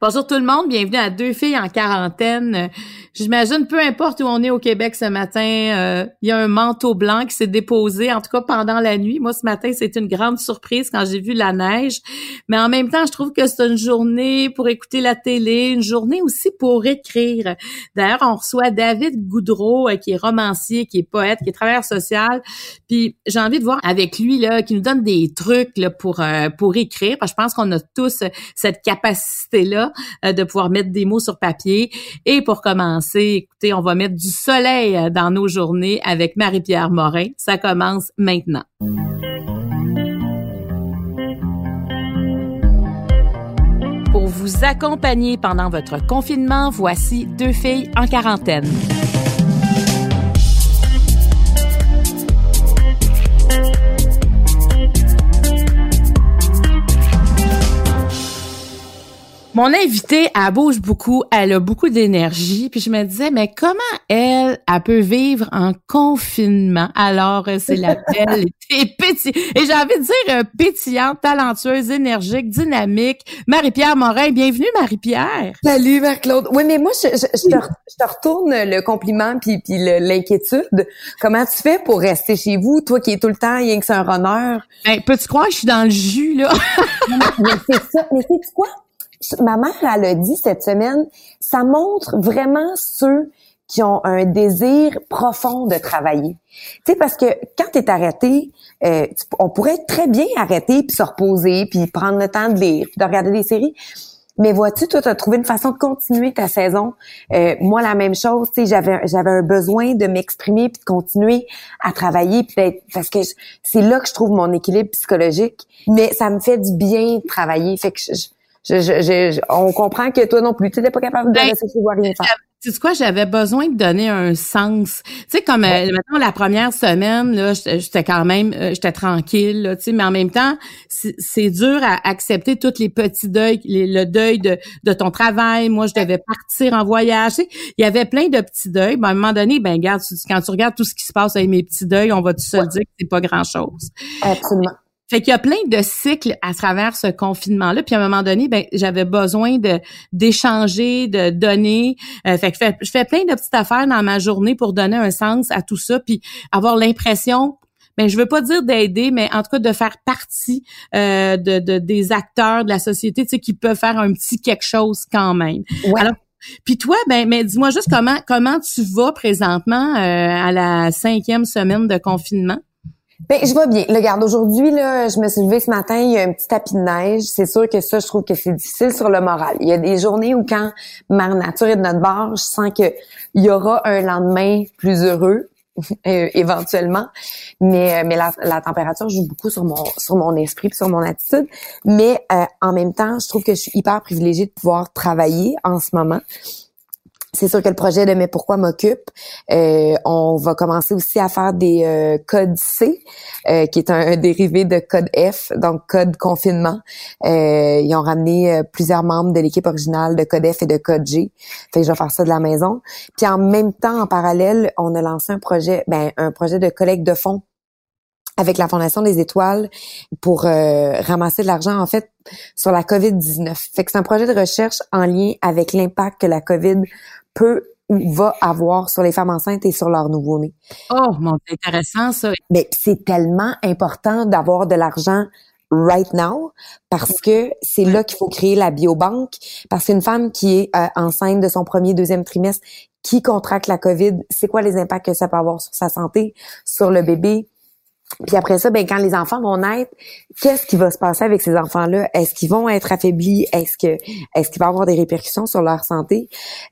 Bonjour tout le monde, bienvenue à Deux filles en quarantaine. J'imagine, peu importe où on est au Québec ce matin, euh, il y a un manteau blanc qui s'est déposé, en tout cas pendant la nuit. Moi, ce matin, c'est une grande surprise quand j'ai vu la neige. Mais en même temps, je trouve que c'est une journée pour écouter la télé, une journée aussi pour écrire. D'ailleurs, on reçoit David Goudreau, euh, qui est romancier, qui est poète, qui est travailleur social. Puis j'ai envie de voir avec lui, là, qui nous donne des trucs là, pour, euh, pour écrire. Parce que je pense qu'on a tous cette capacité-là de pouvoir mettre des mots sur papier. Et pour commencer, Écoutez, on va mettre du soleil euh, dans nos journées avec Marie-Pierre Morin. Ça commence maintenant. Pour vous accompagner pendant votre confinement, voici deux filles en quarantaine. Mon invitée, elle bouge beaucoup, elle a beaucoup d'énergie, puis je me disais, mais comment elle, elle peut vivre en confinement alors c'est la belle et pétillante, et j'ai envie de dire euh, pétillante, talentueuse, énergique, dynamique, Marie-Pierre Morin. Bienvenue, Marie-Pierre. Salut, Marc-Claude. Oui, mais moi, je, je, te, je, te, retourne le compliment puis, puis l'inquiétude. Comment tu fais pour rester chez vous, toi qui es tout le temps, rien que c'est un runner? Ben, peux-tu croire que je suis dans le jus, là? mais c'est ça. Mais c'est quoi? Ma mère, elle a dit cette semaine, ça montre vraiment ceux qui ont un désir profond de travailler. Tu sais, parce que quand tu es arrêté, euh, on pourrait très bien arrêter, puis se reposer, puis prendre le temps de lire, puis de regarder des séries. Mais vois-tu, toi, tu trouvé une façon de continuer ta saison? Euh, moi, la même chose, tu j'avais, j'avais un besoin de m'exprimer puis de continuer à travailler puis parce que c'est là que je trouve mon équilibre psychologique. Mais ça me fait du bien de travailler. Fait que je, je, on comprend que toi non plus, tu n'es pas capable de ben, rester chez rien faire. Tu sais quoi, j'avais besoin de donner un sens. Tu sais, comme euh, maintenant la première semaine, là, j'étais quand même, euh, j'étais tranquille, là, tu sais, mais en même temps, c'est dur à accepter tous les petits deuils, le deuil de, de ton travail. Moi, je devais partir en voyage. Tu sais, il y avait plein de petits deuils. Ben, à un moment donné, ben, regarde, quand tu regardes tout ce qui se passe avec mes petits deuils, on va tout se dire que c'est pas grand-chose? Absolument. Fait qu'il y a plein de cycles à travers ce confinement-là. Puis à un moment donné, ben j'avais besoin de d'échanger, de donner. Euh, fait que je fais, plein de petites affaires dans ma journée pour donner un sens à tout ça, puis avoir l'impression ben je veux pas dire d'aider, mais en tout cas de faire partie euh, de, de, des acteurs de la société, tu sais, qui peuvent faire un petit quelque chose quand même. Alors, puis toi, ben, mais dis-moi juste comment comment tu vas présentement euh, à la cinquième semaine de confinement? Ben, je vais bien. Regarde, aujourd'hui, là, je me suis levée ce matin, il y a un petit tapis de neige. C'est sûr que ça, je trouve que c'est difficile sur le moral. Il y a des journées où quand ma nature est de notre bord, je sens que il y aura un lendemain plus heureux. Euh, éventuellement mais euh, mais la, la, température joue beaucoup sur mon sur mon esprit sur mon attitude mais euh, en même temps je trouve que je suis hyper privilégiée de pouvoir travailler en ce moment c'est sûr que le projet de Mais pourquoi m'occupe. Euh, on va commencer aussi à faire des euh, codes C, euh, qui est un, dérivé de code F, donc code confinement. ils ont ramené plusieurs membres de l'équipe originale de code F et de code G. Fait que je vais faire ça de la maison. Puis en même temps, en parallèle, on a lancé un projet, ben un projet de collecte de fonds avec la Fondation des Étoiles pour euh, ramasser de l'argent en fait sur la COVID-19. Fait que c'est un projet de recherche en lien avec l'impact que la COVID peut ou va avoir sur les femmes enceintes et sur leur nouveau-né. Oh, mon intéressant ça. Mais c'est tellement important d'avoir de l'argent right now parce que c'est là qu'il faut créer la biobanque parce qu'une femme qui est euh, enceinte de son premier deuxième trimestre qui contracte la COVID, c'est quoi les impacts que ça peut avoir sur sa santé, sur le bébé, puis après ça, ben quand les enfants vont naître, qu'est-ce qui va se passer avec ces enfants-là? Est-ce qu'ils vont être affaiblis? Est-ce que est-ce qu'il va avoir des répercussions sur leur santé?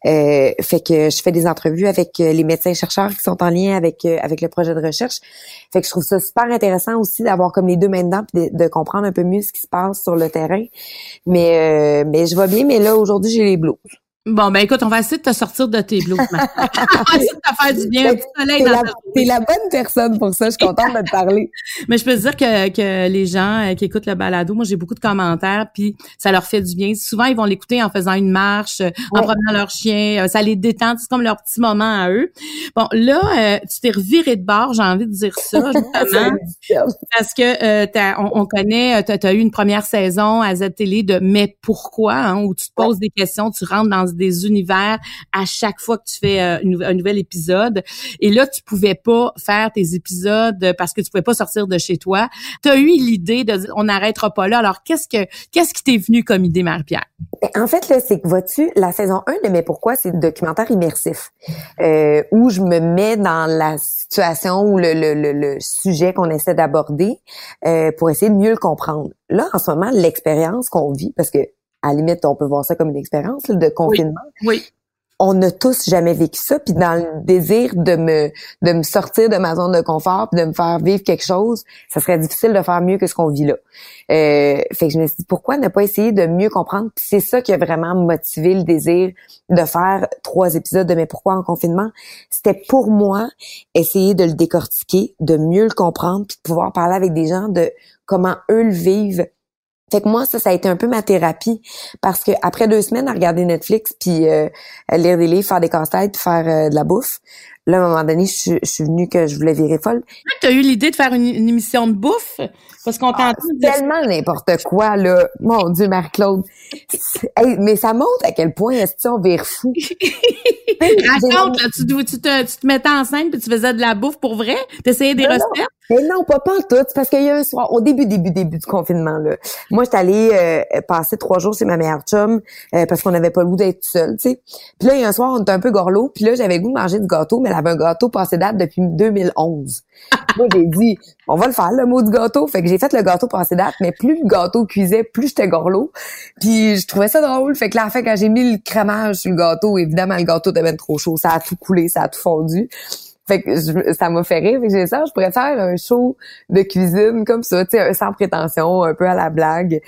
Euh, Fait que je fais des entrevues avec euh, les médecins chercheurs qui sont en lien avec euh, avec le projet de recherche. Fait que je trouve ça super intéressant aussi d'avoir comme les deux mains dedans puis de, comprendre un peu mieux ce qui se passe sur le terrain. Mais mais je vois bien. Mais là aujourd'hui, j'ai les blues. Bon, ben écoute, on va essayer de te sortir de tes blues. on va essayer de te faire du bien, petit soleil dans la, T'es la bonne personne pour ça, je suis contente de te parler. Mais je peux te dire que, que les gens euh, qui écoutent le balado, moi j'ai beaucoup de commentaires, puis ça leur fait du bien. Souvent, ils vont l'écouter en faisant une marche, euh, en promenant leur chien, euh, ça les détend, c'est comme leur petit moment à eux. Bon, là, tu t'es reviré de bord, j'ai envie de dire ça, justement, parce que euh, on, on, connaît, tu as, eu une première saison à Z-Télé de « Mais pourquoi hein, où tu te poses des questions, tu rentres dans des univers à chaque fois que tu fais euh, un nouvel épisode. Et là, tu pouvais pas faire tes épisodes parce que tu pouvais pas sortir de chez toi. Tu as eu l'idée de on n'arrêtera pas là. Alors, qu'est-ce que qu'est-ce qui t'est venu comme idée, Marie-Pierre? En fait, là, c'est que vois-tu, la saison 1 de Mais pourquoi, c'est documentaire immersif, euh, où je me mets dans la situation ou le, le, le, sujet qu'on essaie d'aborder euh, pour essayer de mieux le comprendre. Là, en ce moment, l'expérience qu'on vit, parce que à la limite, on peut voir ça comme une expérience de confinement. Oui. On n'a tous jamais vécu ça, puis dans le désir de me de me sortir de ma zone de confort, puis de me faire vivre quelque chose, ça serait difficile de faire mieux que ce qu'on vit là. Euh, fait que je me suis dit pourquoi ne pas essayer de mieux comprendre? c'est ça qui a vraiment motivé le désir de faire trois épisodes de mais pourquoi en confinement? C'était pour moi essayer de le décortiquer, de mieux le comprendre, puis de pouvoir parler avec des gens de comment eux le vivent fait que moi, ça, ça a été un peu ma thérapie parce que après deux semaines à regarder Netflix puis euh, lire des livres, faire des casse-têtes, faire euh, de la bouffe, là, à un moment donné, je, suis venue que je voulais virer folle. Tu as eu l'idée de faire une, émission de bouffe? Parce qu'on ah, tellement n'importe quoi, là. Mon Dieu, Marie-Claude. mais ça montre à quel point est-ce qu'on vire fou? Raconte, là, tu, tu, te, tu te mettais en scène puis tu faisais de la bouffe pour vrai? T'essayais des recettes? Mais non, pas pas tout. Parce qu'il y a un soir, au début, début, début du confinement, là. Moi, j'étais allée euh, passer trois jours chez ma meilleure chum euh, parce qu'on n'avait pas le goût d'être seul, tu sais. Puis là, il y a un soir, on était un peu gorlot. Puis là, j'avais le goût de manger du gâteau, mais elle avait un gâteau passé date depuis 2011. Moi, j'ai dit, on va le faire, le mot du gâteau. Fait que j'ai fait le gâteau passé date, mais plus le gâteau cuisait, plus j'étais gorlot. Puis je trouvais ça drôle. Fait que là, en fait, quand j'ai mis le crémage sur le gâteau, évidemment, le gâteau devait être trop chaud. Ça a tout coulé, ça a tout fondu. Fait que ça m'a fait rire. Fait que j'ai ça, je pourrais faire un show de cuisine comme ça, tu sais, sans prétention, un peu à la blague.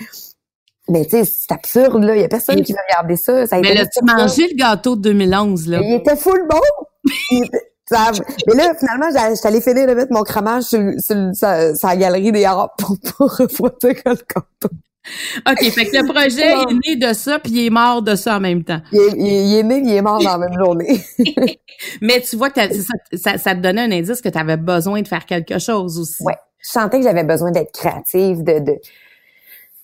Mais tu sais, c'est absurde, là. Il y a personne qui va regarder ça. ça mais là, tu mangé le gâteau de 2011, là? il était full bon! mais là, finalement, j'allais finir de mettre mon cramage sur, sur, sa, sa, galerie des arbres pour, pour refroidir le gâteau. OK, fait que le projet est né de ça, puis il est mort de ça en même temps. Il est, il est né, il est mort dans la même journée. Mais tu vois que ça, ça, te donnait un indice que tu avais besoin de faire quelque chose aussi. Ouais, je sentais que j'avais besoin d'être créative, de, de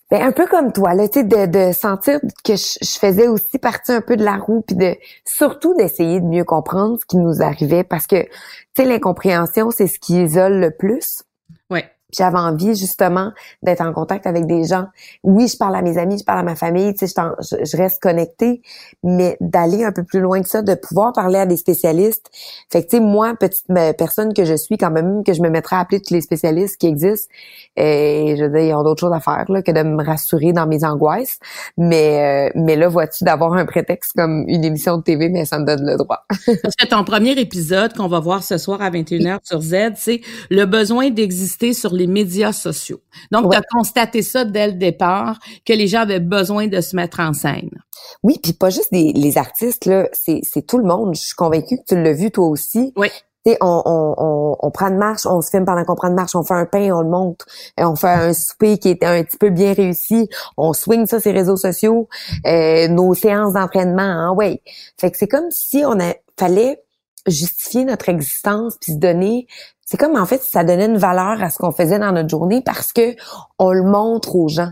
ben, un peu comme toi, là, tu sais, de, de sentir que je, faisais aussi partie un peu de la roue, puis de surtout d'essayer de mieux comprendre ce qui nous arrivait, parce que, tu sais, l'incompréhension, c'est ce qui isole le plus. J'avais envie justement d'être en contact avec des gens. Oui, je parle à mes amis, je parle à ma famille, tu sais, je, je, reste connectée, mais d'aller un peu plus loin que ça, de pouvoir parler à des spécialistes. Fait que tu sais, moi, petite personne que je suis, quand même, que je me mettrais à appeler tous les spécialistes qui existent, et je veux dire, ils ont d'autres choses à faire là, que de me rassurer dans mes angoisses. Mais euh, mais là, vois-tu, d'avoir un prétexte comme une émission de TV, mais ça me donne le droit. Parce que ton premier épisode qu'on va voir ce soir à 21h sur Z, c'est le besoin d'exister sur les médias sociaux. Donc, tu as constaté ça dès le départ, que les gens avaient besoin de se mettre en scène. Oui, puis pas juste les artistes, là, c'est tout le monde. Je suis convaincue que tu l'as vu toi aussi. Oui. On, on, on, on, prend une marche, on se filme pendant qu'on prend une marche, on fait un pain, on le montre, on fait un souper qui est un petit peu bien réussi, on swing ça sur les réseaux sociaux, euh, nos séances d'entraînement, hein, ouais. Fait que c'est comme si on a, fallait justifier notre existence puis se donner c'est comme en fait ça donnait une valeur à ce qu'on faisait dans notre journée parce que on le montre aux gens.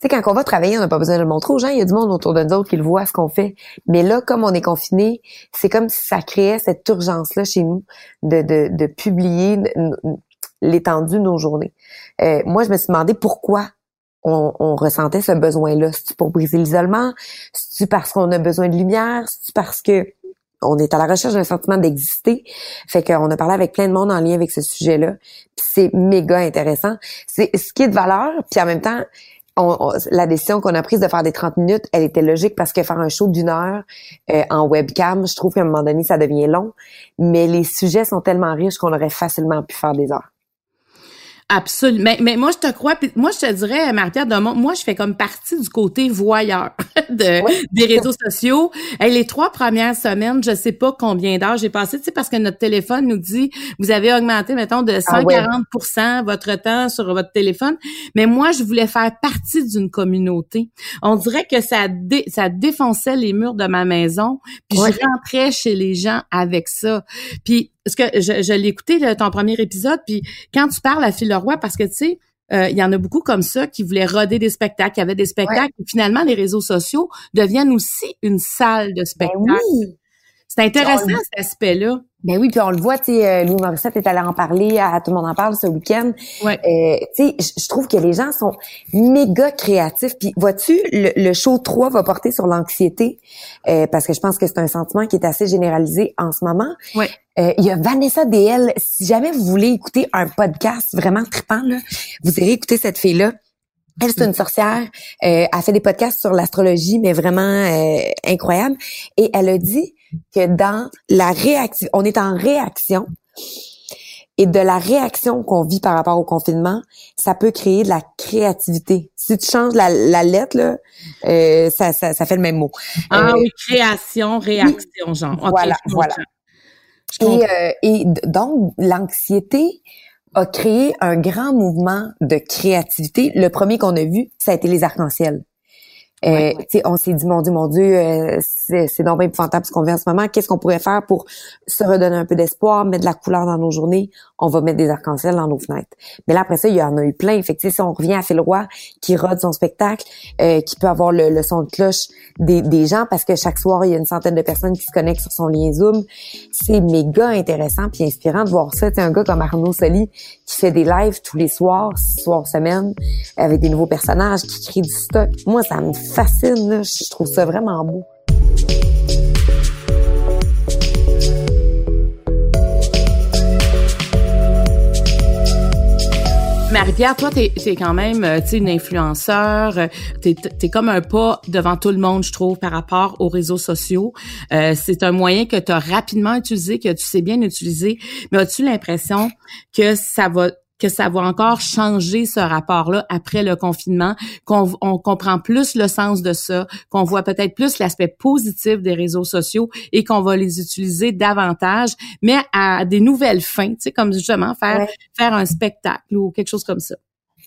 Tu sais quand on va travailler, on n'a pas besoin de le montrer aux gens, il y a du monde autour de nous autres qui le voit ce qu'on fait. Mais là comme on est confiné, c'est comme si ça créait cette urgence là chez nous de de, publier l'étendue de nos journées. Euh, moi je me suis demandé pourquoi on, ressentait ce besoin-là. C'est-tu pour briser l'isolement? C'est-tu parce qu'on a besoin de lumière? C'est-tu parce que on est à la recherche d'un sentiment d'exister. Fait qu'on a parlé avec plein de monde en lien avec ce sujet-là. c'est méga intéressant. C'est ce qui est de valeur, puis en même temps, la décision qu'on a prise de faire des 30 minutes, elle était logique parce que faire un show d'une heure euh, en webcam, je trouve qu'à un moment donné, ça devient long. Mais les sujets sont tellement riches qu'on aurait facilement pu faire des heures. Absolument. Mais, mais moi, je te crois. Puis moi, je te dirais, Marie-Pierre moi, je fais comme partie du côté voyeur de, des réseaux sociaux. Et les trois premières semaines, je sais pas combien d'heures j'ai passé, tu sais, parce que notre téléphone nous dit, vous avez augmenté, mettons, de 140 ah votre temps sur votre téléphone. Mais moi, je voulais faire partie d'une communauté. On dirait que ça, ça défonçait les murs de ma maison. Puis je rentrais chez les gens avec ça. Puis parce que je, je l'ai écouté ton premier épisode, puis quand tu parles à Phil Leroy, parce que tu sais, euh, il y en a beaucoup comme ça qui voulaient roder des spectacles, qui avaient des spectacles. Et finalement, les réseaux sociaux deviennent aussi une salle de ben spectacle. C'est intéressant cet aspect-là. Ben oui, puis on le voit, tu sais, euh, Louis Morissette est allé en parler, à, Tout le monde en parle ce week-end. Ouais. Euh, tu sais, je trouve que les gens sont méga créatifs. Puis vois-tu, le, show 3 va porter sur l'anxiété, euh, parce que je pense que c'est un sentiment qui est assez généralisé en ce moment. Ouais. Euh, il y a Vanessa DL. Si jamais vous voulez écouter un podcast vraiment trippant, là, vous irez écouter cette fille-là. Elle, c'est une sorcière. Euh, elle fait des podcasts sur l'astrologie, mais vraiment euh, incroyable. Et elle a dit que dans la réaction, on est en réaction. Et de la réaction qu'on vit par rapport au confinement, ça peut créer de la créativité. Si tu changes la, lettre, là, euh, ça, ça, ça, fait le même mot. Ah oui, création, réaction, genre. voilà, voilà. Et, et donc, l'anxiété, a créé un grand mouvement de créativité. Le premier qu'on a vu, ça a été les arcs-en-ciel. Euh, On s'est dit, mon Dieu, mon Dieu, euh, c'est donc bien épouvantable ce qu'on vit en ce moment. Qu'est-ce qu'on pourrait faire pour se redonner un peu d'espoir, mettre de la couleur dans nos journées? On va mettre des arcs-en-ciel dans nos fenêtres. Mais là, après ça, il y en a eu plein. Fait que, si on revient à Phil Roy, qui rode son spectacle, euh, qui peut avoir le, son de cloche des, des, gens, parce que chaque soir, il y a une centaine de personnes qui se connectent sur son lien Zoom. C'est méga intéressant puis inspirant de voir ça. C'est un gars comme Arnaud Soli qui fait des lives tous les soirs, six soirs semaine, avec des nouveaux personnages, qui crée du stock. Moi, ça me fascine. Je trouve ça vraiment beau. Marie-Pierre, toi, t'es es quand même, euh, une influenceur. Euh, t'es es comme un pas devant tout le monde, je trouve, par rapport aux réseaux sociaux. Euh, c'est un moyen que tu as rapidement utilisé, que tu sais bien utiliser. Mais as-tu l'impression que ça va que ça va encore changer ce rapport-là après le confinement, qu'on on comprend plus le sens de ça, qu'on voit peut-être plus l'aspect positif des réseaux sociaux et qu'on va les utiliser davantage, mais à des nouvelles fins, tu sais, comme justement faire faire un spectacle ou quelque chose comme ça.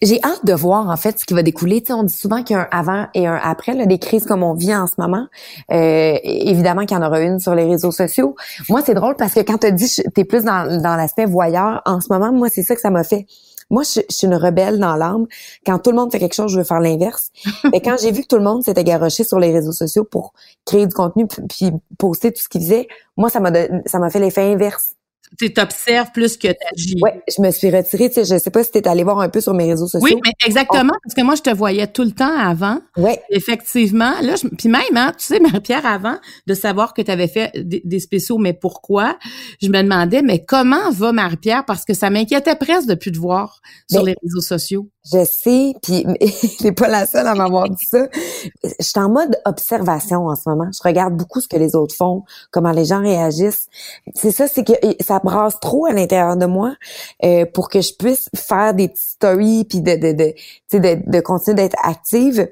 J'ai hâte de voir en fait ce qui va découler. Tu on dit souvent qu'il y a un avant et un après, là, des crises comme on vit en ce moment. Euh, évidemment qu'il y en aura une sur les réseaux sociaux. Moi, c'est drôle parce que quand tu dit t'es plus dans, dans l'aspect voyeur, en ce moment, moi, c'est ça que ça m'a fait. Moi, je, suis une rebelle dans l'âme. Quand tout le monde fait quelque chose, je veux faire l'inverse. Mais quand j'ai vu que tout le monde s'était garoché sur les réseaux sociaux pour créer du contenu puis poster tout ce qu'il faisait, moi, ça m'a ça m'a fait l'effet inverse tu t'observes plus que t'agis. Oui, je me suis retirée. Tu sais, je sais pas si tu es allé voir un peu sur mes réseaux sociaux. Oui, mais exactement, parce que moi, je te voyais tout le temps avant. Oui. Effectivement. Là, je, puis même, hein, tu sais, Marie-Pierre, avant de savoir que tu avais fait des, spéciaux, mais pourquoi, je me demandais, mais comment va Marie-Pierre? Parce que ça m'inquiétait presque de plus te voir sur ben, les réseaux sociaux. Je sais, puis t'es pas la seule à m'avoir dit ça. Je suis en mode observation en ce moment. Je regarde beaucoup ce que les autres font, comment les gens réagissent. C'est ça, c'est que ça brasse trop à l'intérieur de moi euh, pour que je puisse faire des petites stories puis de de de, de, de continuer d'être active.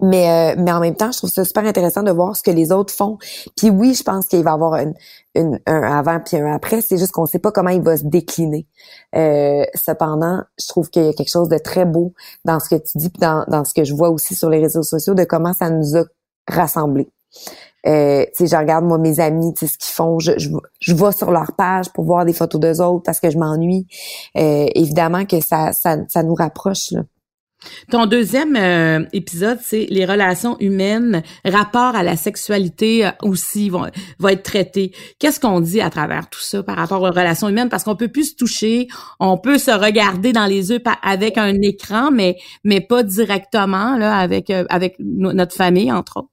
Mais, euh, mais en même temps, je trouve ça super intéressant de voir ce que les autres font. Puis oui, je pense qu'il va y avoir une, une, un avant puis un après. C'est juste qu'on ne sait pas comment il va se décliner. Euh, cependant, je trouve qu'il y a quelque chose de très beau dans ce que tu dis puis dans, dans ce que je vois aussi sur les réseaux sociaux de comment ça nous a rassemblés. Euh, tu sais, je regarde moi mes amis, tu sais ce qu'ils font, je, je, je vais sur leur page pour voir des photos d'eux autres parce que je m'ennuie. Euh, évidemment que ça, ça, ça nous rapproche là. Ton deuxième euh, épisode, c'est les relations humaines, rapport à la sexualité euh, aussi vont, va être traité. Qu'est-ce qu'on dit à travers tout ça par rapport aux relations humaines? Parce qu'on peut plus se toucher, on peut se regarder dans les yeux avec un écran, mais mais pas directement là avec euh, avec notre famille entre autres.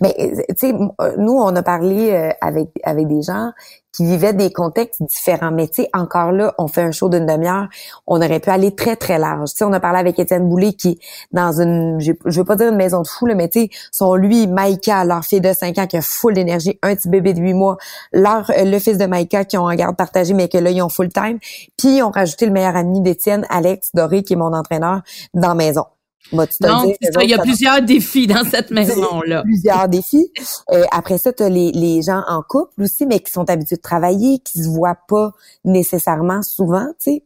Mais tu sais, nous on a parlé avec avec des gens qui vivaient des contextes différents. Mais tu sais, encore là, on fait un show d'une demi-heure, on aurait pu aller très, très large. Tu sais, on a parlé avec Étienne Boulay qui, dans une, je, veux pas dire une maison de fou, là, mais tu sais, sont lui, Maïka, leur fille de 5 ans qui a full d'énergie, un petit bébé de 8 mois, leur, euh, le fils de Maïka qui ont en garde partagée, mais que là, ils ont full time. Puis, ils ont rajouté le meilleur ami d'Étienne, Alex Doré, qui est mon entraîneur, dans maison. Donc, il y a plusieurs défis dans cette maison-là. Plusieurs défis. Euh, après ça, tu as les, les gens en couple aussi, mais qui sont habitués de travailler, qui se voient pas nécessairement souvent, tu sais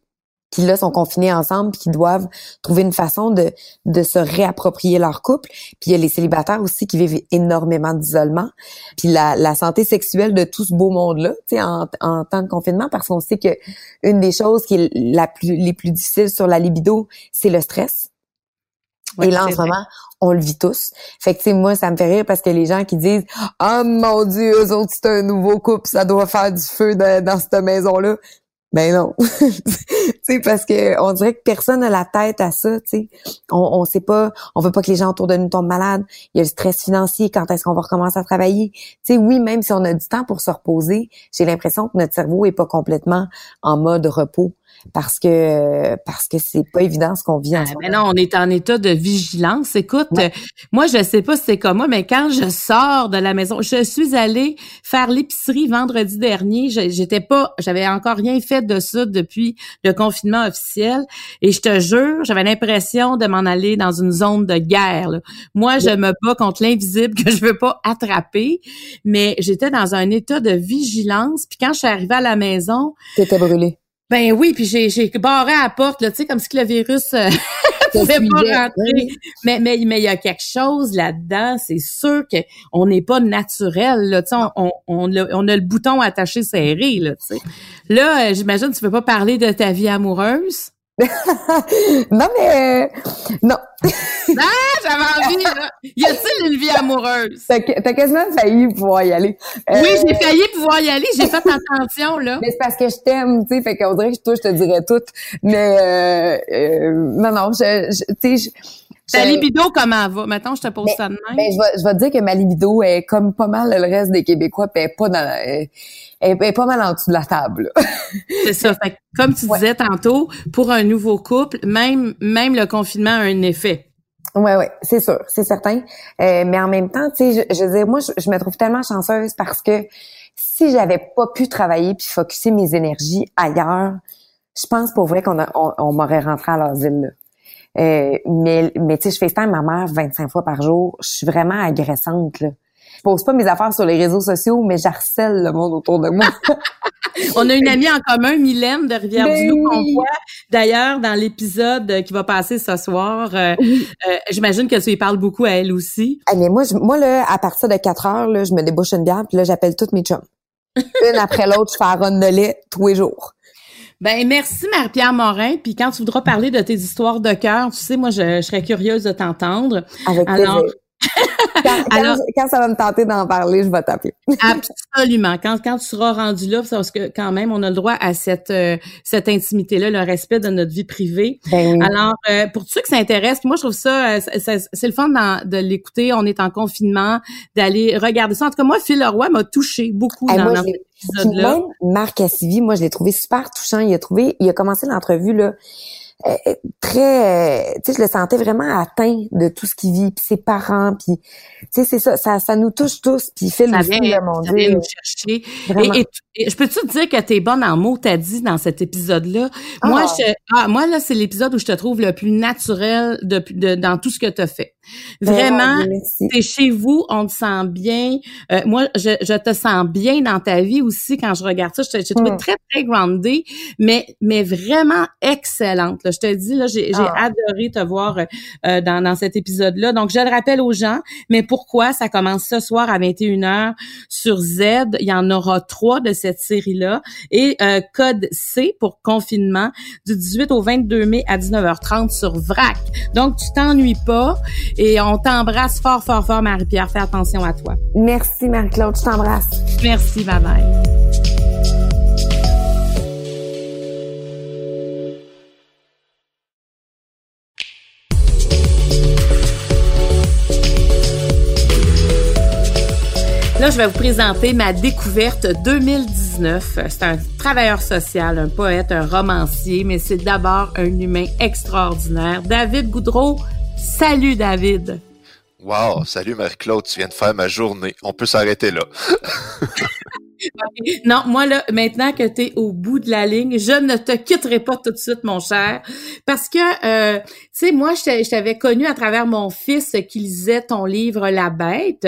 qui là sont confinés ensemble puis qui doivent trouver une façon de, de se réapproprier leur couple. Puis il y a les célibataires aussi qui vivent énormément d'isolement. Puis la, la santé sexuelle de tout ce beau monde-là, tu sais, en, en temps de confinement, parce qu'on sait que une des choses qui est la plus, les plus difficiles sur la libido, c'est le stress et là, en ce moment, on le vit tous. Fait que, tu sais, moi, ça me fait rire parce que les gens qui disent « Oh mon Dieu, eux autres, c'est un nouveau couple, ça doit faire du feu dans cette maison-là. » Ben non. tu sais, parce que on dirait que personne n'a la tête à ça, tu sais. On, on sait pas, on veut pas que les gens autour de nous tombent malades. Il y a le stress financier, quand est-ce qu'on va recommencer à travailler? Tu sais, oui, même si on a du temps pour se reposer, j'ai l'impression que notre cerveau est pas complètement en mode repos parce que parce que c'est pas évident ce qu'on vit en ah, mais non, on est en état de vigilance. Écoute, moi je sais pas si c'est comme moi, mais quand je sors de la maison, je suis allée faire l'épicerie vendredi dernier. J'étais pas, j'avais encore rien fait de ça depuis le confinement officiel, et je te jure, j'avais l'impression de m'en aller dans une zone de guerre. Moi, je me bats contre l'invisible que je veux pas attraper, mais j'étais dans un état de vigilance. Puis quand je suis arrivée à la maison, t'étais brûlée. Ben oui, puis j'ai, j'ai barré à la porte, là, tu sais, comme si le virus euh, pouvait pas rentrer. Mais mais mais il y a quelque chose là-dedans, c'est sûr que on n'est pas naturel, là, tu sais, on, on, a, on, a, le bouton attaché serré, là, tu sais. Là, euh, j'imagine tu peux pas parler de ta vie amoureuse? Non, mais euh, non. ah, j'avais envie, là. Y a-t-il une vie amoureuse? T'as, quasiment failli pouvoir y aller. Euh, oui, j'ai failli pouvoir y aller. J'ai fait attention, là. Mais c'est parce que je t'aime, tu sais. Fait qu'on dirait que toi, je te dirais tout. Mais, euh, euh non, non, je, je tu sais, ta libido, comment va? Maintenant, je te pose ça de même. Ben, je, vais, je vais te dire que ma libido est comme pas mal le reste des Québécois, puis elle est pas dans elle, est pas mal en dessous de la table. C'est ça. Fait comme tu disais tantôt, pour un nouveau couple, même même le confinement a un effet. Oui, oui, c'est sûr, c'est certain. Euh, mais en même temps, tu sais, je, je veux dire, moi, je, me trouve tellement chanceuse parce que si j'avais pas pu travailler puis focuser mes énergies ailleurs, je pense pour vrai qu'on on, on m'aurait rentré à l'asile. Euh, mais mais tu sais, je fais ça ma mère 25 fois par jour. Je suis vraiment agressante. Là. Je pose pas mes affaires sur les réseaux sociaux, mais j'harcèle le monde autour de moi. On a une amie en commun, Mylène de Rivière-du-Loup, ben qu'on voit d'ailleurs dans l'épisode qui va passer ce soir. Euh, euh, j'imagine que tu y parles beaucoup à elle aussi. Ah, mais moi, je, moi là, à partir de 4 heures, là, je me débouche une bière, puis là, j'appelle toutes mes chums. Une après l'autre, je fais un run de lait tous les jours. Ben merci Marie-Pierre Morin. Puis quand tu voudras parler de tes histoires de cœur, tu sais, moi je, serais curieuse de t'entendre. Avec plaisir. quand, quand, ça va me tenter d'en parler, je vais t'appeler. absolument. Quand, quand tu seras rendu là, parce que quand même, on a le droit à cette euh, cette intimité-là, le respect de notre vie privée. Ben Alors, euh, pour ceux qui s'intéressent, moi, je trouve ça, euh, c'est le fun de l'écouter. On est en confinement, d'aller regarder ça. En tout cas, moi, Phil Leroy m'a touché beaucoup dans, dans épisode-là. Marc Assivi, moi, je l'ai trouvé super touchant. Il a trouvé, il a commencé l'entrevue là euh, très, tu sais, je le sentais vraiment atteint de tout ce qu'il vit, puis ses parents, puis tu sais, c'est ça, ça, ça nous touche tous, puis Phil ça vient, mon Dieu. Nous chercher. Et, et, je peux te dire que t'es bonne en mots, t'as dit dans cet épisode-là? Moi, ah. je, ah, moi là, c'est l'épisode où je te trouve le plus naturel de, de dans tout ce que t'as fait. Ben, Vraiment, t'es chez vous, on te sent bien. Euh, moi, je, je, te sens bien dans ta vie aussi quand je regarde ça. Je t'ai trouvé hmm. très, très groundée, mais, mais vraiment excellente. Là. Je te dis, là, j'ai ah. adoré te voir euh, dans, dans cet épisode-là. Donc, je le rappelle aux gens, mais pourquoi? Ça commence ce soir à 21h sur Z? Il y en aura trois de cette série-là. Et euh, code C pour confinement du 18 au 22 mai à 19h30 sur VRAC. Donc, tu t'ennuies pas. Et on t'embrasse fort, fort, fort, Marie-Pierre. Fais attention à toi. Merci, Marie-Claude. Je t'embrasse. Merci. Bye-bye. Là, je vais vous présenter ma découverte 2019 2019. C'est un travailleur social, un poète, un romancier, mais c'est d'abord un humain extraordinaire. David Goudreau, salut David. Wow, salut Marie-Claude, tu viens de faire ma journée. On peut s'arrêter là. non, moi là, maintenant que tu es au bout de la ligne, je ne te quitterai pas tout de suite, mon cher, parce que, euh, tu sais, moi, je t'avais connu à travers mon fils qui lisait ton livre La Bête,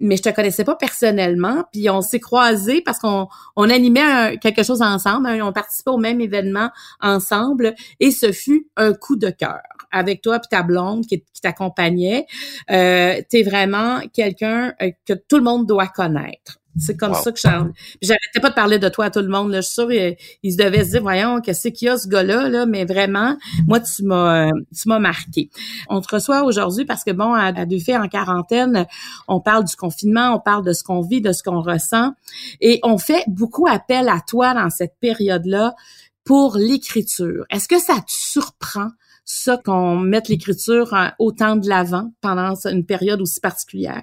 mais je te connaissais pas personnellement, puis on s'est croisés parce qu'on on animait quelque chose ensemble, hein, on participait au même événement ensemble, et ce fut un coup de cœur avec toi puis ta blonde qui, qui t'accompagnait. Euh, tu es vraiment quelqu'un euh, que tout le monde doit connaître. C'est comme ça que j'arrêtais pas de parler de toi à tout le monde. Là. Je suis sûre ils, se devaient se dire, voyons, qu'est-ce qu'il y a ce gars-là, là, mais vraiment, moi, tu m'as tu m'as marqué. On te reçoit aujourd'hui parce que bon, à, deux filles en quarantaine, on parle du confinement, on parle de ce qu'on vit, de ce qu'on ressent. Et on fait beaucoup appel à toi dans cette période-là pour l'écriture. Est-ce que ça te surprend? Ça qu'on mette l'écriture autant de l'avant pendant une période aussi particulière?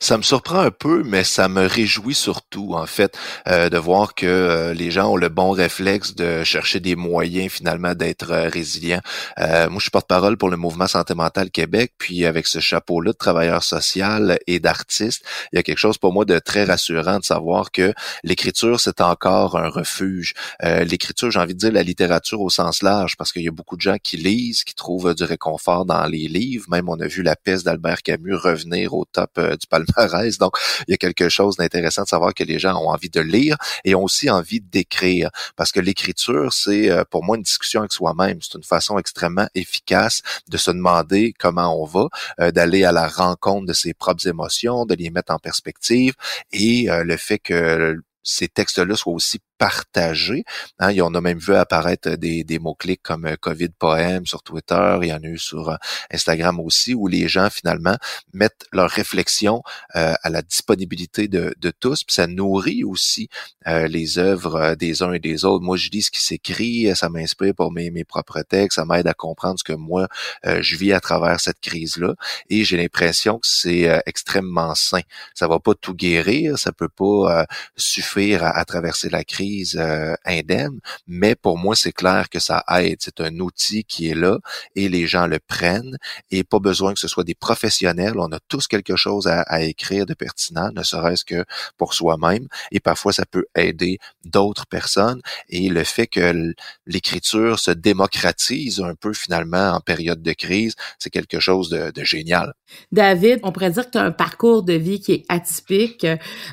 Ça me surprend un peu, mais ça me réjouit surtout, en fait, euh, de voir que euh, les gens ont le bon réflexe de chercher des moyens finalement d'être euh, résilients. moi, je suis porte-parole pour le mouvement Santé mentale Québec, puis avec ce chapeau-là de travailleur social et d'artiste, il y a quelque chose pour moi de très rassurant de savoir que l'écriture, c'est encore un refuge. l'écriture, j'ai envie de dire la littérature au sens large, parce qu'il y a beaucoup de gens qui lisent, qui trouvent du réconfort dans les livres. Même on a vu La peste d'Albert Camus revenir au top du palmarès donc, il y a quelque chose d'intéressant de savoir que les gens ont envie de lire et ont aussi envie d'écrire. Parce que l'écriture, c'est euh, pour moi une discussion avec soi-même. C'est une façon extrêmement efficace de se demander comment on va, euh, d'aller à la rencontre de ses propres émotions, de les mettre en perspective et euh, le fait que ces textes-là soient aussi partagés. Hein, a même vu apparaître des, des mots-clics comme euh, COVID poème sur Twitter, il y en a eu sur euh, Instagram aussi, où les gens finalement mettent leur réflexion euh, à la disponibilité de, de tous, puis ça nourrit aussi les œuvres des uns et des autres. Moi, je lis ce qui s'écrit, ça m'inspire pour mes, mes propres textes, ça m'aide à comprendre ce que moi, je vis à travers cette crise-là, et j'ai l'impression que c'est extrêmement sain. Ça va pas tout guérir, ça peut pas suffire à traverser la crise, euh, indemne, mais pour moi, c'est clair que ça aide. C'est un outil qui est là et les gens le prennent et pas besoin que ce soit des professionnels. On a tous quelque chose à, écrire de pertinent, ne serait-ce que pour soi-même et parfois ça peut aider d'autres personnes et le fait que l'écriture se démocratise un peu finalement en période de crise, c'est quelque chose de, génial. David, on pourrait dire que tu as un parcours de vie qui est atypique,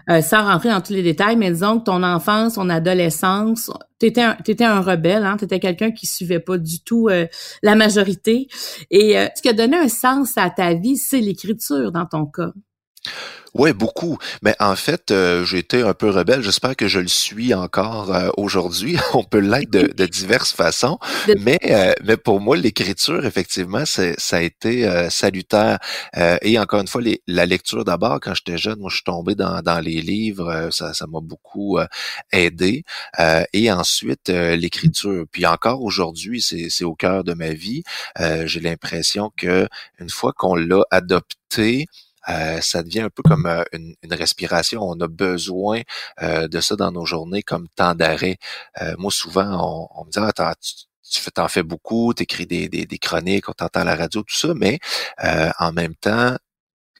euh, sans rentrer dans tous les détails, mais disons que ton enfance, ton adolescence, un, étais un rebelle, hein, t'étais quelqu'un qui suivait pas du tout euh, la majorité. Et euh, ce qui a donné un sens à ta vie, c'est l'écriture dans ton cas. Oui, beaucoup. Mais en fait, euh, j'ai été un peu rebelle. J'espère que je le suis encore euh, aujourd'hui. On peut l'être de, diverses façons. Mais, euh, mais pour moi, l'écriture, effectivement, ça a été salutaire. et encore une fois, la lecture d'abord, quand j'étais jeune, moi, je suis tombé dans, dans les livres. ça m'a beaucoup aidé. et ensuite, l'écriture. Puis encore aujourd'hui, c'est au cœur de ma vie. j'ai l'impression que une fois qu'on l'a adopté, euh, ça devient un peu comme euh, une, respiration. On a besoin euh, de ça dans nos journées comme temps d'arrêt. moi, souvent, on, me dit ah, tu t'en fais beaucoup, tu écris des, des, des, chroniques, on t'entend à la radio, tout ça, mais en même temps,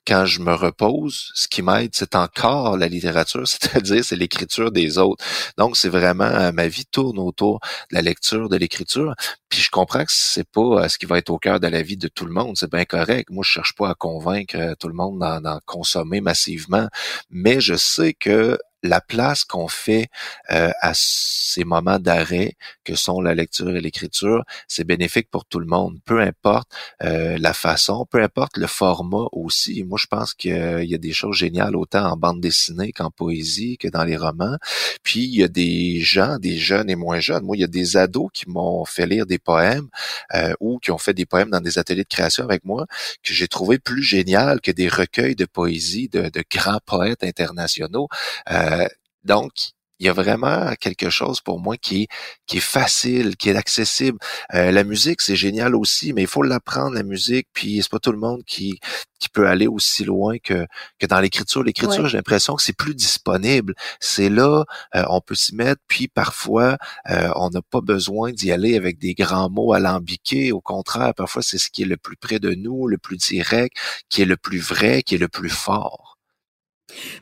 quand je me repose, ce qui m'aide, c'est encore la littérature, c'est-à-dire c'est l'écriture des autres. Donc, c'est vraiment euh, ma vie tourne autour de la lecture, de l'écriture. Puis je comprends que c'est pas euh, ce qui va être au cœur de la vie de tout le monde. C'est bien correct. Moi, je cherche pas à convaincre euh, tout le monde d'en consommer massivement, mais je sais que la place qu'on fait euh, à ces moments d'arrêt que sont la lecture et l'écriture, c'est bénéfique pour tout le monde, peu importe euh, la façon, peu importe le format aussi. Moi, je pense qu'il y a des choses géniales autant en bande dessinée qu'en poésie, que dans les romans. Puis, il y a des gens, des jeunes et moins jeunes. Moi, il y a des ados qui m'ont fait lire des poèmes euh, ou qui ont fait des poèmes dans des ateliers de création avec moi que j'ai trouvé plus génial que des recueils de poésie de, de grands poètes internationaux. Euh, donc, il y a vraiment quelque chose pour moi qui est, qui est facile, qui est accessible. Euh, la musique, c'est génial aussi, mais il faut l'apprendre, la musique, puis c'est pas tout le monde qui, qui peut aller aussi loin que, que dans l'écriture. L'écriture, j'ai l'impression que c'est plus disponible. C'est là, euh, on peut s'y mettre, puis parfois, euh, on n'a pas besoin d'y aller avec des grands mots alambiqués. Au contraire, parfois, c'est ce qui est le plus près de nous, le plus direct, qui est le plus vrai, qui est le plus fort.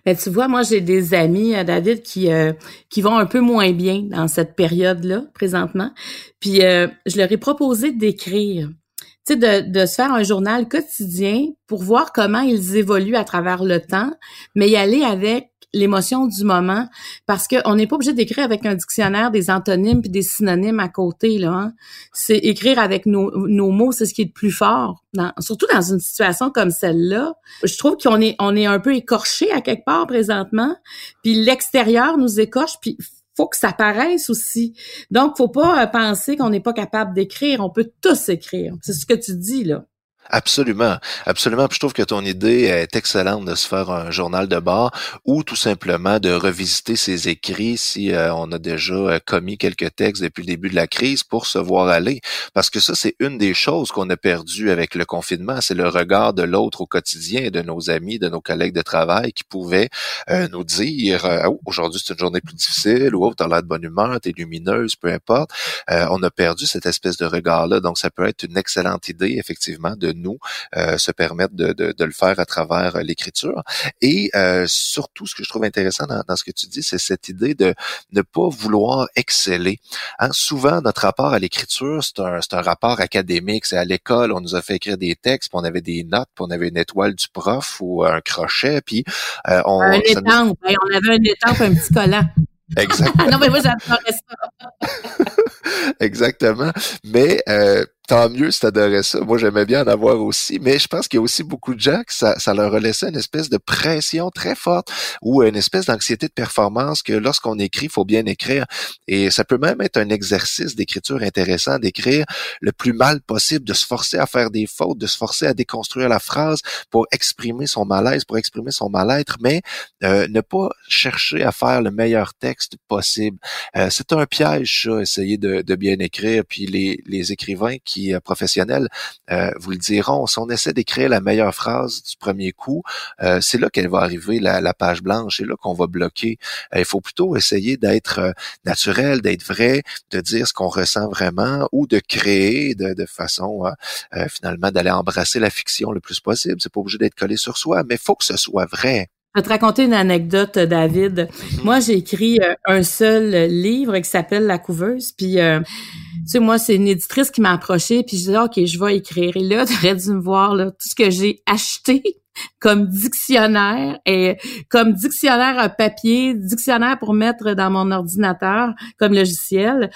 Mais tu vois, moi, j'ai des amis, euh, David, qui euh, qui vont un peu moins bien dans cette période-là, présentement. Puis, euh, je leur ai proposé d'écrire, tu sais, de, de se faire un journal quotidien pour voir comment ils évoluent à travers le temps, mais y aller avec l'émotion du moment parce qu'on n'est pas obligé d'écrire avec un dictionnaire des antonymes puis des synonymes à côté là. Hein. C'est écrire avec nos, mots, c'est ce qui est le plus fort. surtout dans une situation comme celle-là, je trouve qu'on est on est un peu écorché à quelque part présentement, puis l'extérieur nous écorche puis faut que ça paraisse aussi. Donc faut pas euh, penser qu'on n'est pas capable d'écrire, on peut tous écrire. C'est ce que tu dis là. Absolument, absolument. Puis je trouve que ton idée est excellente de se faire un journal de bord ou tout simplement de revisiter ses écrits si euh, on a déjà euh, commis quelques textes depuis le début de la crise pour se voir aller. Parce que ça, c'est une des choses qu'on a perdu avec le confinement, c'est le regard de l'autre au quotidien, de nos amis, de nos collègues de travail qui pouvaient euh, nous dire oh, aujourd'hui c'est une journée plus difficile ou oh, t'as l'air de bonne humeur, t'es lumineuse, peu importe. on a perdu cette espèce de regard-là. Donc ça peut être une excellente idée effectivement de nous euh, se permettre de, de, le faire à travers euh, l'écriture. Et euh, surtout, ce que je trouve intéressant dans, dans ce que tu dis, c'est cette idée de ne pas vouloir exceller. Hein, souvent, notre rapport à l'écriture, c'est un, un rapport académique. C'est à l'école, on nous a fait écrire des textes, puis on avait des notes, puis on avait une étoile du prof ou un crochet, puis on... Un étampe, on avait un étampe, un petit collant. Exactement. non, mais moi, j'adorais ça. Exactement. Mais euh, tant mieux si t'adorais ça. Moi, j'aimais bien en avoir aussi, mais je pense qu'il y a aussi beaucoup de gens que ça, ça leur a laissé une espèce de pression très forte ou une espèce d'anxiété de performance que lorsqu'on écrit, il faut bien écrire. Et ça peut même être un exercice d'écriture intéressant d'écrire le plus mal possible, de se forcer à faire des fautes, de se forcer à déconstruire la phrase pour exprimer son malaise, pour exprimer son mal-être, mais euh, ne pas chercher à faire le meilleur texte possible. Euh, c'est un piège, ça, essayer de, de bien écrire. Puis les, les écrivains qui qui euh, professionnels euh, vous le diront. Si on essaie d'écrire la meilleure phrase du premier coup, euh, c'est là qu'elle va arriver, la, page blanche, c'est là qu'on va bloquer. il faut plutôt essayer d'être naturel, d'être vrai, de dire ce qu'on ressent vraiment ou de créer de, de façon finalement d'aller embrasser la fiction le plus possible. C'est pas obligé d'être collé sur soi, mais faut que ce soit vrai. Je vais te raconter une anecdote, David. Mhm. Moi, j'ai écrit un seul livre qui s'appelle La couveuse. Puis, tu sais, moi, c'est une éditrice qui m'a approché, puis je dis OK, je vais écrire. Et là, tu aurais dû me voir là, tout ce que j'ai acheté comme dictionnaire et comme dictionnaire à papier, dictionnaire pour mettre dans mon ordinateur comme logiciel.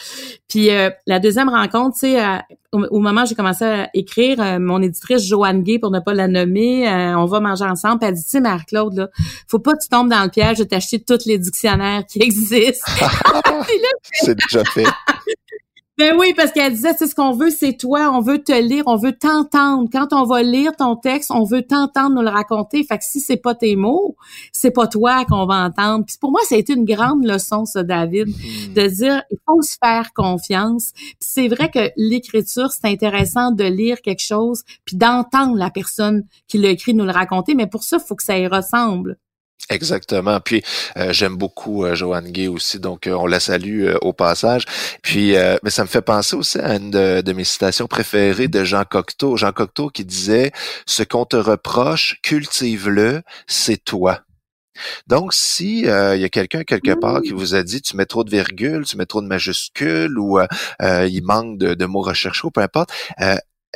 Puis euh, la deuxième rencontre, tu sais, au, moment où j'ai commencé à écrire, euh, mon éditrice Joanne Gay, pour ne pas la nommer, euh, on va manger ensemble. Elle dit, tu sais, Marie-Claude, là, faut pas que tu tombes dans le piège de t'acheter tous les dictionnaires qui existent. c'est déjà fait. Ben oui, parce qu'elle disait, c'est ce qu'on veut, c'est toi, on veut te lire, on veut t'entendre. Quand on va lire ton texte, on veut t'entendre nous le raconter. Fait que si c'est pas tes mots, c'est pas toi qu'on va entendre. Puis pour moi, ça a été une grande leçon, ça, David, hmm. de dire, il faut se faire confiance. Puis c'est vrai que l'écriture, c'est intéressant de lire quelque chose, puis d'entendre la personne qui l'a écrit nous le raconter, mais pour ça, il faut que ça y ressemble. Exactement. Puis euh, j'aime beaucoup euh, Joanne Gay aussi, donc euh, on la salue au passage. Puis mais ça me fait penser aussi à une de, mes citations préférées de Jean Cocteau. Jean Cocteau qui disait Ce qu'on te reproche, cultive-le, c'est toi. Donc, si il y a quelqu'un quelque part qui vous a dit tu mets trop de virgules, tu mets trop de majuscules ou il manque de, de mots recherchés, peu importe,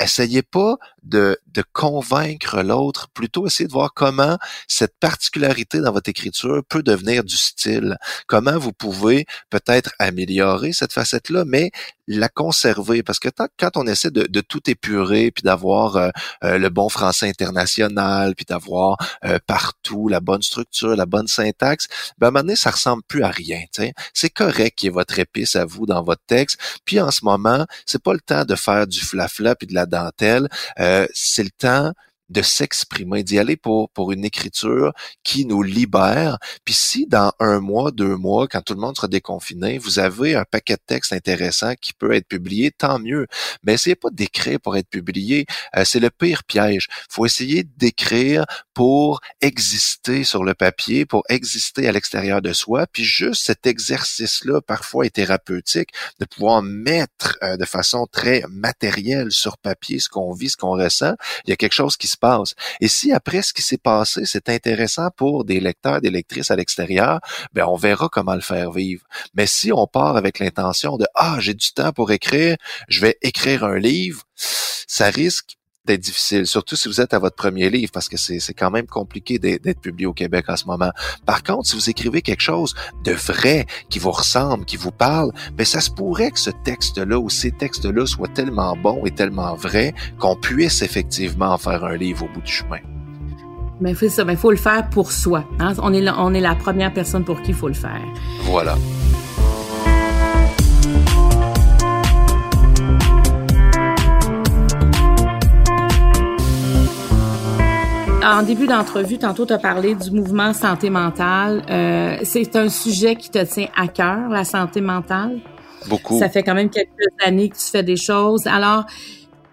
essayez pas de, de convaincre l'autre, plutôt essayez de voir comment cette particularité dans votre écriture peut devenir du style, comment vous pouvez peut-être améliorer cette facette-là, mais la conserver, parce que quand on essaie de, tout épurer, puis d'avoir euh, euh, le bon français international, puis d'avoir euh, partout la bonne structure, la bonne syntaxe, ben à un moment ça ressemble plus à rien. C'est correct qu'il y ait votre épice à vous dans votre texte, puis en ce moment, c'est pas le temps de faire du flafla puis de la dentelle. Euh, c'est le temps de s'exprimer, d'y aller pour, pour une écriture qui nous libère. Puis si dans un mois, deux mois, quand tout le monde sera déconfiné, vous avez un paquet de textes intéressants qui peut être publié, tant mieux. Mais essayez pas d'écrire pour être publié. Euh, c'est le pire piège. faut essayer d'écrire pour exister sur le papier, pour exister à l'extérieur de soi. Puis juste cet exercice-là, parfois, est thérapeutique, de pouvoir mettre euh, de façon très matérielle sur papier ce qu'on vit, ce qu'on ressent. Il y a quelque chose qui se Et si après ce qui s'est passé, c'est intéressant pour des lecteurs, des lectrices à l'extérieur, ben on verra comment le faire vivre. Mais si on part avec l'intention de ah j'ai du temps pour écrire, je vais écrire un livre, ça risque d'être difficile, surtout si vous êtes à votre premier livre, parce que c'est quand même compliqué d'être publié au Québec en ce moment. Par contre, si vous écrivez quelque chose de vrai, qui vous ressemble, qui vous parle, ben ça se pourrait que ce texte-là ou ces textes-là soient tellement bons et tellement vrais qu'on puisse effectivement en faire un livre au bout du chemin. Mais il faut, faut le faire pour soi. Hein. On, est on est la première personne pour qui il faut le faire. Voilà. En début d'entrevue, tantôt tu as parlé du mouvement santé mentale. Euh, c'est un sujet qui te tient à cœur, la santé mentale? Beaucoup. Ça fait quand même quelques années que tu fais des choses. Alors,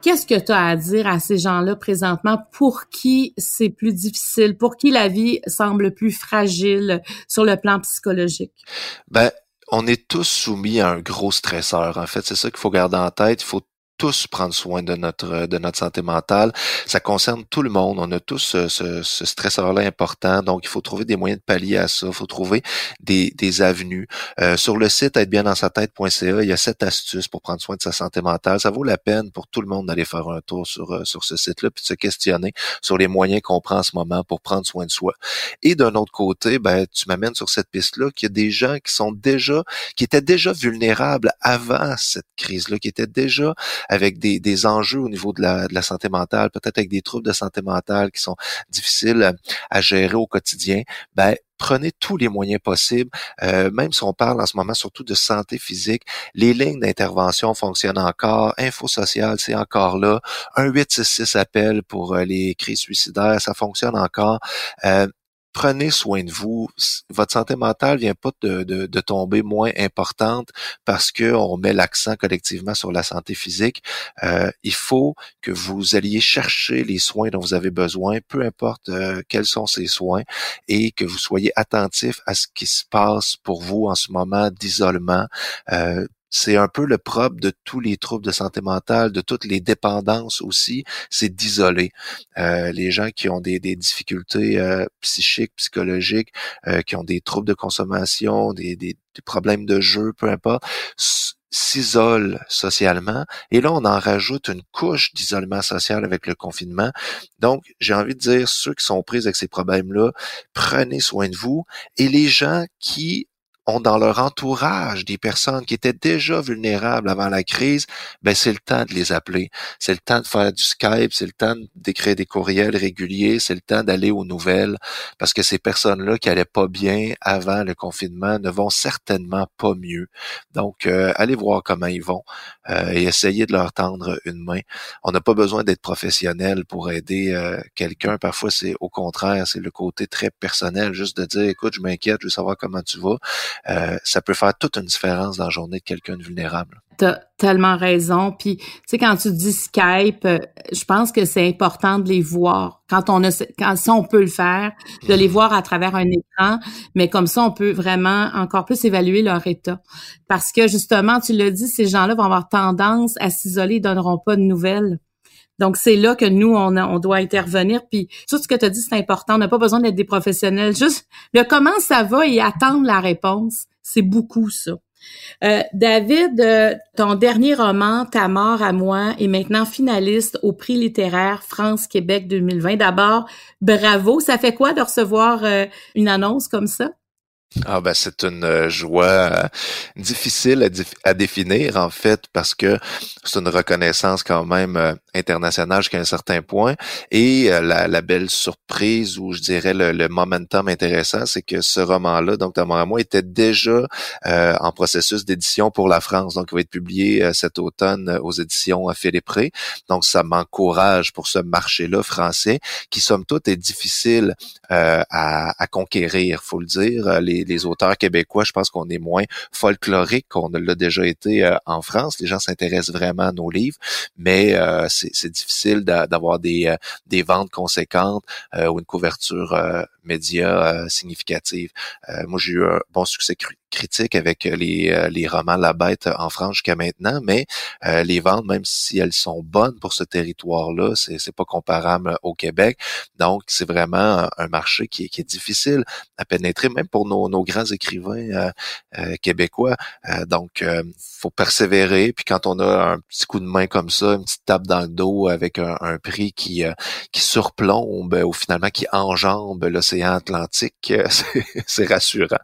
qu'est-ce que tu as à dire à ces gens-là présentement? Pour qui c'est plus difficile, pour qui la vie semble plus fragile sur le plan psychologique? Ben, on est tous soumis à un gros stresseur. En fait, c'est ça qu'il faut garder en tête. Il faut tous prendre soin de notre de notre santé mentale. Ça concerne tout le monde. On a tous ce, ce, ce stresseur-là important. Donc, il faut trouver des moyens de pallier à ça. Il faut trouver des, des avenues. Euh, sur le site être bien dans sa tête.ca, il y a sept astuces pour prendre soin de sa santé mentale. Ça vaut la peine pour tout le monde d'aller faire un tour sur, euh, sur ce site-là puis de se questionner sur les moyens qu'on prend en ce moment pour prendre soin de soi. Et d'un autre côté, ben, tu m'amènes sur cette piste-là qu'il y a des gens qui sont déjà, qui étaient déjà vulnérables avant cette crise-là, qui étaient déjà avec des, des enjeux au niveau de la, de la santé mentale, peut-être avec des troubles de santé mentale qui sont difficiles à, gérer au quotidien, ben prenez tous les moyens possibles, euh, même si on parle en ce moment surtout de santé physique, les lignes d'intervention fonctionnent encore, Info Social, c'est encore là, un 866 appel pour euh, les crises suicidaires, ça fonctionne encore. Euh, prenez soin de vous. Votre santé mentale vient pas de, de, tomber moins importante parce que on met l'accent collectivement sur la santé physique. Euh, il faut que vous alliez chercher les soins dont vous avez besoin, peu importe euh, quels sont ces soins, et que vous soyez attentif à ce qui se passe pour vous en ce moment d'isolement. Euh, c'est un peu le propre de tous les troubles de santé mentale, de toutes les dépendances aussi, c'est d'isoler euh, les gens qui ont des, difficultés euh, psychiques, psychologiques, euh, qui ont des troubles de consommation, des, des, problèmes de jeu, peu importe, s'isolent socialement. Et là, on en rajoute une couche d'isolement social avec le confinement. Donc, j'ai envie de dire, ceux qui sont pris avec ces problèmes-là, prenez soin de vous. Et les gens qui ont dans leur entourage des personnes qui étaient déjà vulnérables avant la crise, ben c'est le temps de les appeler. C'est le temps de faire du Skype, c'est le temps d'écrire des courriels réguliers, c'est le temps d'aller aux nouvelles, parce que ces personnes-là qui allaient pas bien avant le confinement ne vont certainement pas mieux. Donc, euh, allez voir comment ils vont euh, et essayez de leur tendre une main. On n'a pas besoin d'être professionnel pour aider euh, quelqu'un. Parfois, c'est au contraire, c'est le côté très personnel, juste de dire, écoute, je m'inquiète, je veux savoir comment tu vas. Euh, ça peut faire toute une différence dans la journée de quelqu'un de vulnérable. T'as tellement raison. Puis, tu sais, quand tu dis Skype, euh, je pense que c'est important de les voir. Quand on a, quand si on peut le faire, de les voir à travers un écran, mais comme ça, on peut vraiment encore plus évaluer leur état. Parce que justement, tu l'as dit, ces gens-là vont avoir tendance à s'isoler, ils donneront pas de nouvelles. Donc, c'est là que nous, on, doit intervenir. Puis, tout ce que tu as dit, c'est important. On n'a pas besoin d'être des professionnels. Juste le comment ça va et attendre la réponse, c'est beaucoup ça. Euh, David, euh, ton dernier roman, Ta mort à moi, est maintenant finaliste au prix littéraire France-Québec 2020. D'abord, bravo. Ça fait quoi de recevoir euh, une annonce comme ça? Ah ben c'est une euh, joie euh, difficile à, définir en fait parce que c'est une reconnaissance quand même euh, internationale jusqu'à un certain point. Et la, belle surprise ou je dirais le, momentum intéressant c'est que ce roman-là donc à moi était déjà en processus d'édition pour la France. Donc il va être publié cet automne aux éditions Philippe Ré donc ça m'encourage pour ce marché-là français qui somme toute est difficile à, à conquérir faut le dire. Les les, auteurs québécois, je pense qu'on est moins folklorique qu'on l'a déjà été euh, en France. Les gens s'intéressent vraiment à nos livres, mais euh, c'est difficile d'avoir des, euh, des ventes conséquentes ou une couverture média significative. moi, j'ai eu un bon succès critique avec les, les romans La Bête en France jusqu'à maintenant, mais les ventes, même si elles sont bonnes pour ce territoire-là, c'est, pas comparable au Québec. Donc, c'est vraiment un marché qui, est, difficile à pénétrer, même pour nos, nos grands écrivains euh, euh, québécois. Euh, donc, faut persévérer. Puis quand on a un petit coup de main comme ça, une petite tape dans le dos avec un, prix qui qui surplombe ou finalement qui enjambe l'océan Atlantique, c'est rassurant.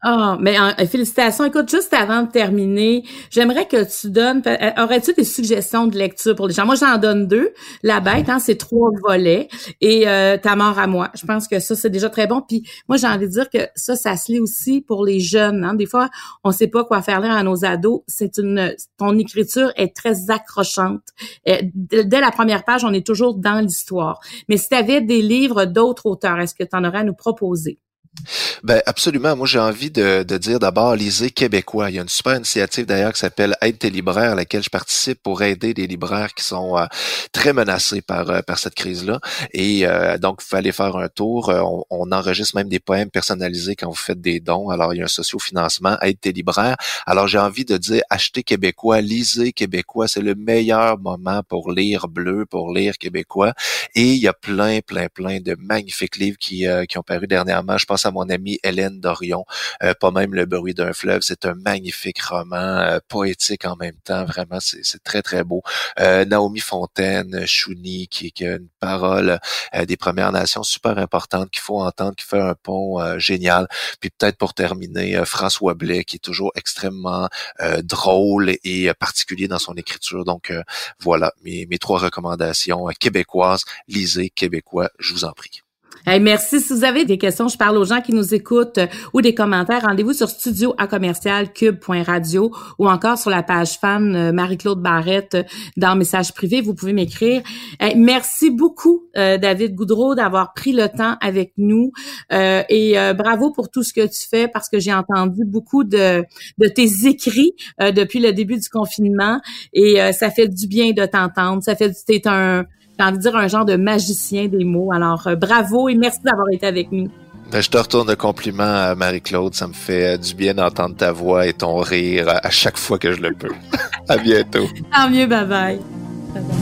Ah, mais félicitations. Écoute, juste avant de terminer, j'aimerais que tu donnes, aurais-tu des suggestions de lecture pour les gens? Moi, j'en donne deux. La bête, hein, c'est trois volets. Et Ta mort à moi. Je pense que ça, c'est déjà très bon. Puis moi, j'ai envie de dire que ça, ça se lit aussi pour les jeunes. Hein. Des fois, on sait pas quoi faire lire à nos ados. C'est une, ton écriture est très accrochante. Euh, dès la première page, on est toujours dans l'histoire. Mais si tu avais des livres d'autres auteurs, est-ce que tu en aurais à nous proposer? Ben absolument. Moi, j'ai envie de, dire d'abord lisez québécois. Il y a une super initiative d'ailleurs qui s'appelle Aide tes libraires, à laquelle je participe pour aider des libraires qui sont euh, très menacés par euh, par cette crise-là. Et euh, donc, il fallait faire un tour. On, on, enregistre même des poèmes personnalisés quand vous faites des dons. Alors, il y a un socio-financement, Aide tes libraires. Alors, j'ai envie de dire achetez québécois, lisez québécois. C'est le meilleur moment pour lire bleu, pour lire québécois. Et il y a plein, plein, plein de magnifiques livres qui, qui ont paru dernièrement. Je pense à mon amie Hélène Dorion, euh, pas même le bruit d'un fleuve. C'est un magnifique roman, euh, poétique en même temps. Vraiment, c'est très très beau. Euh, Naomi Fontaine, Chouni, qui, qui, a une parole des Premières Nations super importante qu'il faut entendre, qui fait un pont génial. Puis peut-être pour terminer, François Blais, qui est toujours extrêmement drôle et particulier dans son écriture. Donc voilà mes, mes trois recommandations québécoises. Lisez québécois, je vous en prie merci. Si vous avez des questions, je parle aux gens qui nous écoutent euh, ou des commentaires. Rendez-vous sur studio à commercial cube.radio ou encore sur la page fan euh, Marie-Claude Barrette euh, dans message privé. Vous pouvez m'écrire. merci beaucoup, David Goudreau, d'avoir pris le temps avec nous. et bravo pour tout ce que tu fais parce que j'ai entendu beaucoup de, de tes écrits depuis le début du confinement et ça fait du bien de t'entendre. Ça fait, t'es un j'ai envie de dire un genre de magicien des mots. Alors, euh, bravo et merci d'avoir été avec nous. Ben, je te retourne le compliment à Marie-Claude. Ça me fait du bien d'entendre ta voix et ton rire à chaque fois que je le peux. à bientôt. Tant mieux, bye bye. bye, bye.